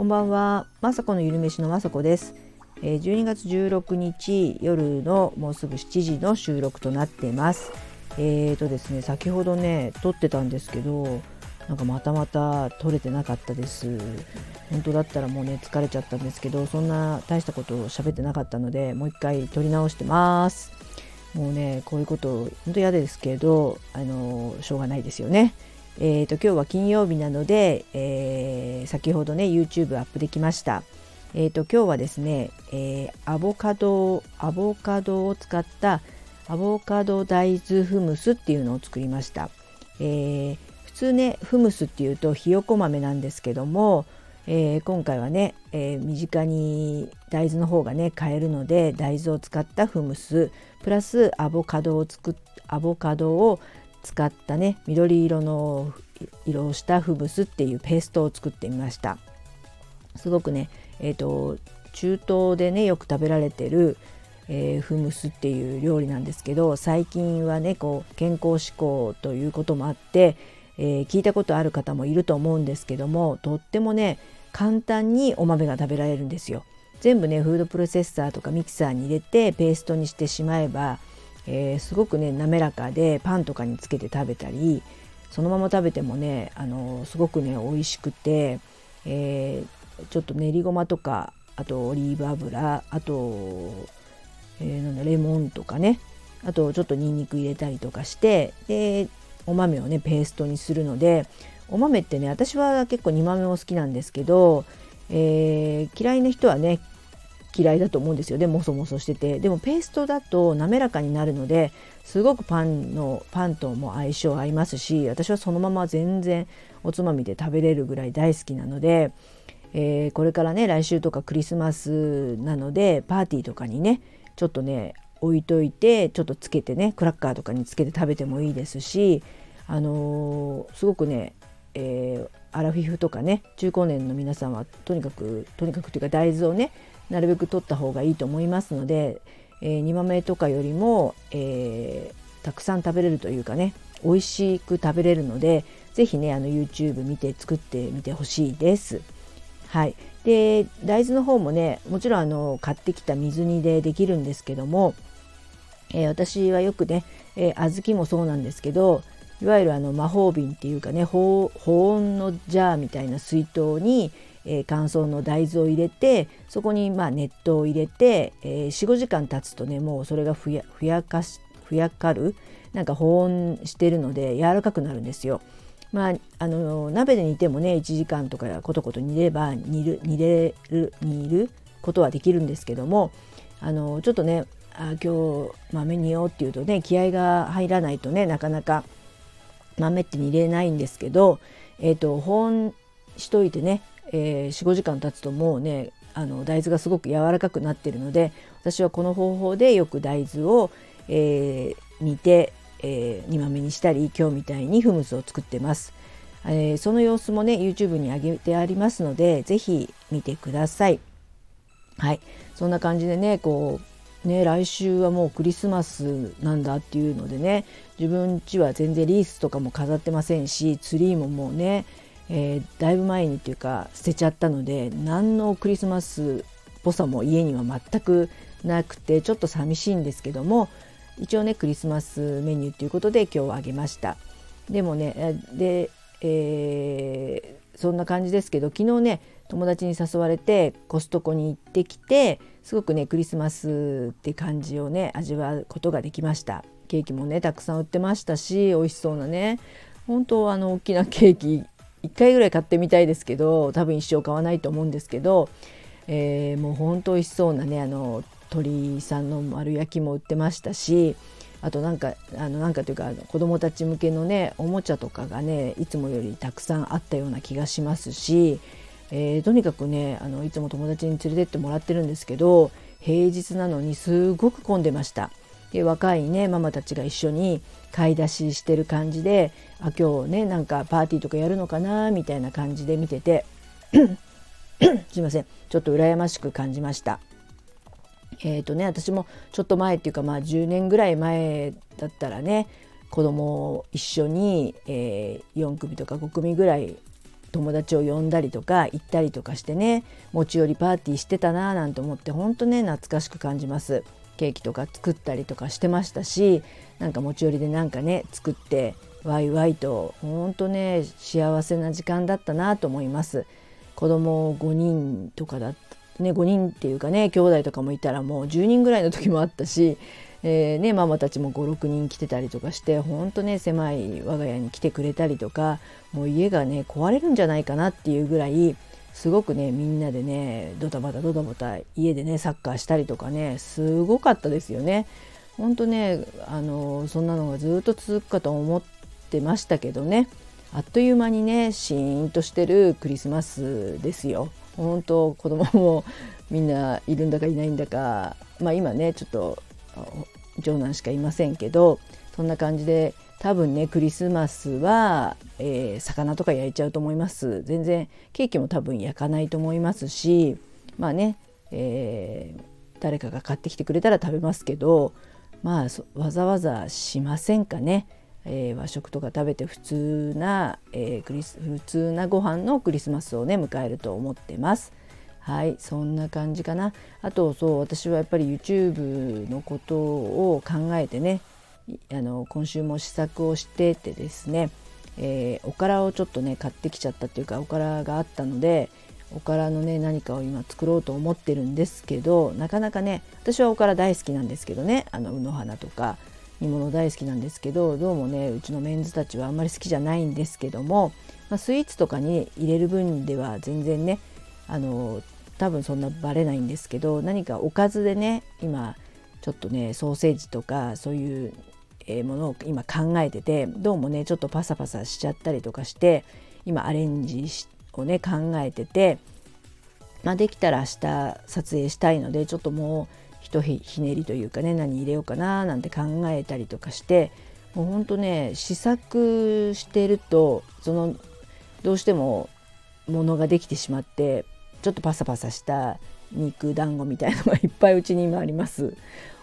こんばんは、まさこのゆるめしのまさこです。え、12月16日夜のもうすぐ7時の収録となっています。えーとですね、先ほどね撮ってたんですけど、なんかまたまた撮れてなかったです。本当だったらもうね疲れちゃったんですけど、そんな大したことを喋ってなかったので、もう一回撮り直してます。もうねこういうこと本当嫌ですけど、あのしょうがないですよね。えーと、今日は金曜日なので、えー、先ほどね YouTube アップできました。えーと、今日はですね、えー、アボカドアボカドを使ったアボカド大豆フムスっていうのを作りました。えー、普通ねフムスっていうとひよこ豆なんですけども、えー、今回はね、えー、身近に大豆の方がね買えるので大豆を使ったフムスプラスアボカドを作っアボカドを使ったね緑色の色をしたフムスっていうペーストを作ってみましたすごくねえーと、中東でねよく食べられてる、えー、フムスっていう料理なんですけど最近はねこう健康志向ということもあって、えー、聞いたことある方もいると思うんですけどもとってもね簡単にお豆が食べられるんですよ。全部ねフードプロセッサーとかミキサーに入れてペーストにしてしまえばえー、すごくね滑らかでパンとかにつけて食べたりそのまま食べてもねあのすごくね美味しくて、えー、ちょっと練りごまとかあとオリーブ油あと、えー、なんだレモンとかねあとちょっとにんにく入れたりとかしてでお豆をねペーストにするのでお豆ってね私は結構煮豆も好きなんですけど、えー、嫌いな人はね嫌いだと思うんですよ。でもそもそしてて。でもペーストだと滑らかになるのですごくパンのパンとも相性合いますし私はそのまま全然おつまみで食べれるぐらい大好きなので、えー、これからね来週とかクリスマスなのでパーティーとかにねちょっとね置いといてちょっとつけてねクラッカーとかにつけて食べてもいいですしあのー、すごくね、えー、アラフィフとかね中高年の皆さんはとにかくとにかくというか大豆をねなるべく取った方がいいと思いますので、えー、煮豆とかよりも、えー、たくさん食べれるというかね美味しく食べれるので是非ねあの YouTube 見て作ってみてほしいです。はい、で大豆の方もねもちろんあの買ってきた水煮でできるんですけども、えー、私はよくね、えー、小豆もそうなんですけどいわゆるあの魔法瓶っていうかね保温のジャーみたいな水筒に、えー、乾燥の大豆を入れてそこにまあ熱湯を入れて、えー、45時間経つとねもうそれがふやふやかしふやかるなんか保温してるので柔らかくなるんですよ。まあ、あの鍋で煮てもね1時間とかコトコト煮れば煮る煮れる煮ることはできるんですけどもあのちょっとねあ今日豆煮ようっていうとね気合が入らないとねなかなか豆って煮れないんですけど、えーと保温しといてねえー、45時間経つともうねあの大豆がすごく柔らかくなってるので私はこの方法でよく大豆を、えー、煮て、えー、煮豆にしたり今日みたいにフムスを作ってます。えー、その様子もね YouTube に上げてありますので是非見てください。はいそんな感じでねこうね来週はもうクリスマスなんだっていうのでね自分家は全然リースとかも飾ってませんしツリーももうねえー、だいぶ前にっていうか捨てちゃったので何のクリスマスっぽさも家には全くなくてちょっと寂しいんですけども一応ねクリスマスメニューということで今日あげました。でもねで、えー、そんな感じですけど昨日ね友達に誘われてコストコに行ってきてすごくねクリスマスって感じをね味わうことができました。ケーキもねたくさん売ってましたし美味しそうなね本当あの大きなケーキ1回ぐらい買ってみたいですけど多分一生買わないと思うんですけど、えー、もうほんと美味しそうなねあの鳥さんの丸焼きも売ってましたしあとなんかあのなんかというか子どもたち向けのねおもちゃとかがねいつもよりたくさんあったような気がしますし、えー、とにかくねあのいつも友達に連れてってもらってるんですけど平日なのにすごく混んでました。で若いねママたちが一緒に買い出ししてる感じであ今日ねなんかパーティーとかやるのかなみたいな感じで見てて すいませんちょっと羨ましく感じました。えーとね、私もちょっと前っていうかまあ10年ぐらい前だったらね子供を一緒に、えー、4組とか5組ぐらい友達を呼んだりとか行ったりとかしてね持ち寄りパーティーしてたなーなんて思って本当ね懐かしく感じます。ケーキとか作ったりとかしてましたしなんか持ち寄りでなんかね作ってワイワイと本当ね幸せな時間だったなと思います。子供5人とかだったね5人っていうかね兄弟とかもいたらもう10人ぐらいの時もあったしえーね、ママたちも56人来てたりとかしてほんとね狭い我が家に来てくれたりとかもう家がね壊れるんじゃないかなっていうぐらいすごくねみんなでねドタバタドタバタ家でねサッカーしたりとかねすごかったですよね。ほんとねあのそんなのがずっと続くかと思ってましたけどねあっという間にねシーンとしてるクリスマスですよ。本当子供もみんないるんだかいないんだかまあ今ねちょっと長男しかいませんけどそんな感じで多分ねクリスマスは、えー、魚とか焼いちゃうと思います全然ケーキも多分焼かないと思いますしまあね、えー、誰かが買ってきてくれたら食べますけどまあわざわざしませんかね、えー、和食とか食べて普通な、えクリス普通なご飯のクリスマスをね迎えると思ってます。はいそんな感じかな。あとそう私はやっぱり YouTube のことを考えてねあの今週も試作をしててですね、えー、おからをちょっとね買ってきちゃったっていうかおからがあったのでおからのね何かを今作ろうと思ってるんですけどなかなかね私はおから大好きなんですけどねあの卯の花とか煮物大好きなんですけどどうもねうちのメンズたちはあんまり好きじゃないんですけども、まあ、スイーツとかに入れる分では全然ねあの多分そんなバレないんですけど何かおかずでね今ちょっとねソーセージとかそういうものを今考えててどうもねちょっとパサパサしちゃったりとかして今アレンジをね考えてて、まあ、できたら明日撮影したいのでちょっともうひとひねりというかね何入れようかななんて考えたりとかしてもうほんとね試作してるとそのどうしてもものができてしまってちょっとパサパサした肉団子みたいのがいっぱいうちに今あります。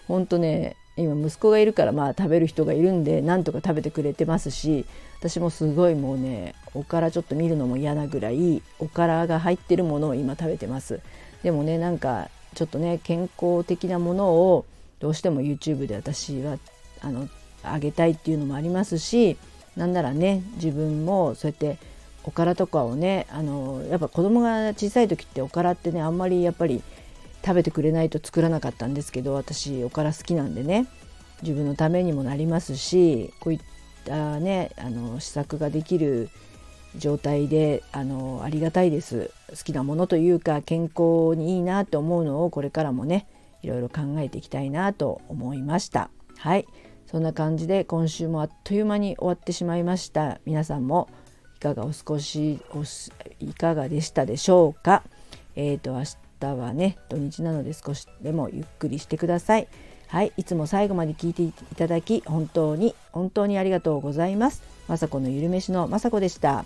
ほんとね今息子がいるからまあ食べる人がいるんでなんとか食べてくれてますし私もすごいもうねおからちょっと見るのも嫌なぐらいおからが入ってるものを今食べてますでもねなんかちょっとね健康的なものをどうしても YouTube で私はあのあげたいっていうのもありますしなんならね自分もそうやっておからとかをねあのやっぱ子供が小さい時っておからってねあんまりやっぱり食べてくれないと作らなかったんですけど私おから好きなんでね自分のためにもなりますしこういったねあの試作ができる状態であのありがたいです。好きなものというか健康にいいなと思うのをこれからもねいろいろ考えていきたいなと思いました。はい。そんな感じで今週もあっという間に終わってしまいました。皆さんもいかがお少しおいかがでしたでしょうか？えーと、明日はね土日なので少しでもゆっくりしてください。はい、いつも最後まで聞いていただき本当に本当にありがとうございます。まさこのゆるめしのまさこでした。